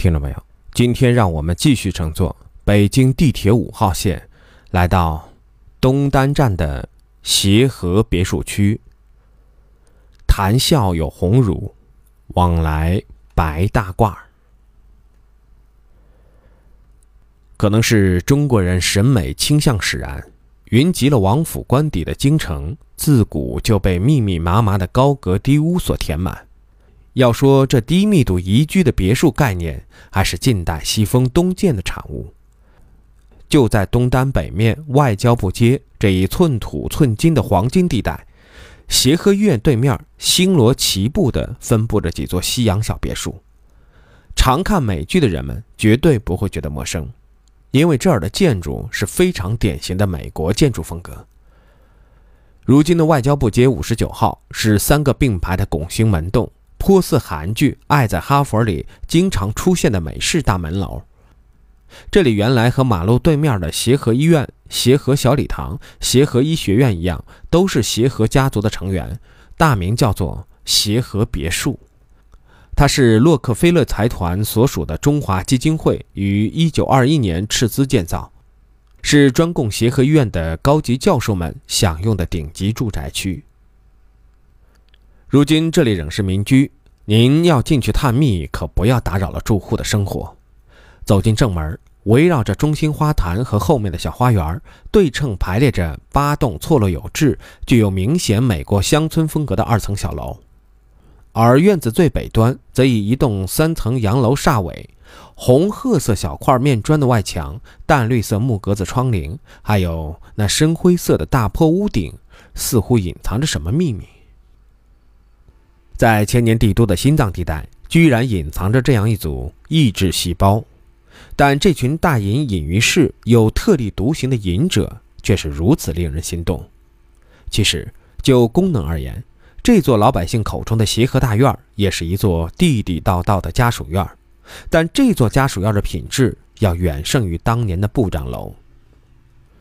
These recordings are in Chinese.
听众朋友，今天让我们继续乘坐北京地铁五号线，来到东单站的协和别墅区。谈笑有鸿儒，往来白大褂。可能是中国人审美倾向使然，云集了王府官邸的京城，自古就被密密麻麻的高阁低屋所填满。要说这低密度宜居的别墅概念，还是近代西风东渐的产物。就在东单北面外交部街这一寸土寸金的黄金地带，协和医院对面星罗棋布地分布着几座西洋小别墅。常看美剧的人们绝对不会觉得陌生，因为这儿的建筑是非常典型的美国建筑风格。如今的外交部街五十九号是三个并排的拱形门洞。颇似韩剧《爱在哈佛》里经常出现的美式大门楼。这里原来和马路对面的协和医院、协和小礼堂、协和医学院一样，都是协和家族的成员，大名叫做协和别墅。它是洛克菲勒财团所属的中华基金会于1921年斥资建造，是专供协和医院的高级教授们享用的顶级住宅区。如今这里仍是民居，您要进去探秘，可不要打扰了住户的生活。走进正门，围绕着中心花坛和后面的小花园，对称排列着八栋错落有致、具有明显美国乡村风格的二层小楼。而院子最北端则以一栋三层洋楼煞尾，红褐色小块面砖的外墙、淡绿色木格子窗棂，还有那深灰色的大坡屋顶，似乎隐藏着什么秘密。在千年帝都的心脏地带，居然隐藏着这样一组意志细胞，但这群大隐隐于市、有特立独行的隐者却是如此令人心动。其实，就功能而言，这座老百姓口中的协和大院也是一座地地道道的家属院，但这座家属院的品质要远胜于当年的部长楼。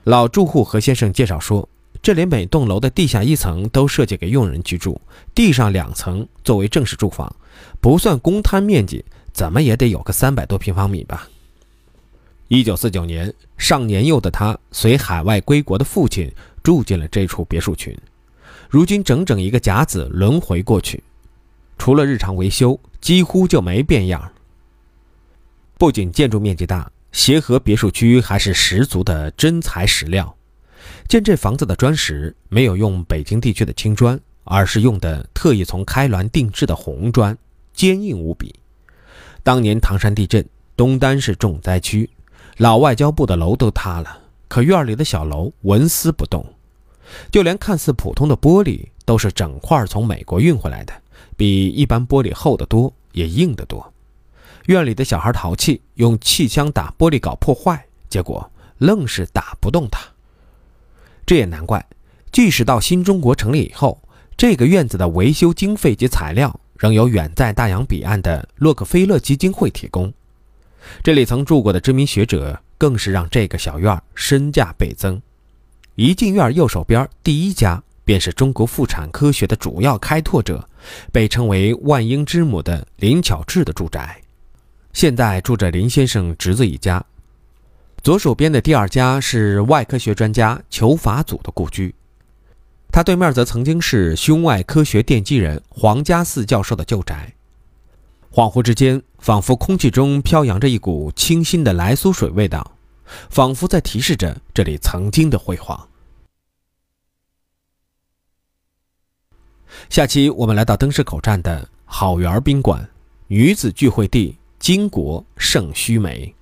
老住户何先生介绍说。这里每栋楼的地下一层都设计给佣人居住，地上两层作为正式住房，不算公摊面积，怎么也得有个三百多平方米吧。一九四九年，上年幼的他随海外归国的父亲住进了这处别墅群，如今整整一个甲子轮回过去，除了日常维修，几乎就没变样。不仅建筑面积大，协和别墅区还是十足的真材实料。建这房子的砖石没有用北京地区的青砖，而是用的特意从开滦定制的红砖，坚硬无比。当年唐山地震，东单是重灾区，老外交部的楼都塌了，可院里的小楼纹丝不动，就连看似普通的玻璃都是整块从美国运回来的，比一般玻璃厚得多，也硬得多。院里的小孩淘气，用气枪打玻璃搞破坏，结果愣是打不动它。这也难怪，即使到新中国成立以后，这个院子的维修经费及材料仍由远在大洋彼岸的洛克菲勒基金会提供。这里曾住过的知名学者，更是让这个小院身价倍增。一进院，右手边第一家便是中国妇产科学的主要开拓者，被称为“万婴之母”的林巧稚的住宅。现在住着林先生侄子一家。左手边的第二家是外科学专家裘法祖的故居，他对面则曾经是胸外科学奠基人黄家四教授的旧宅。恍惚之间，仿佛空气中飘扬着一股清新的来苏水味道，仿佛在提示着这里曾经的辉煌。下期我们来到灯市口站的好园宾馆，女子聚会地，巾帼胜须眉。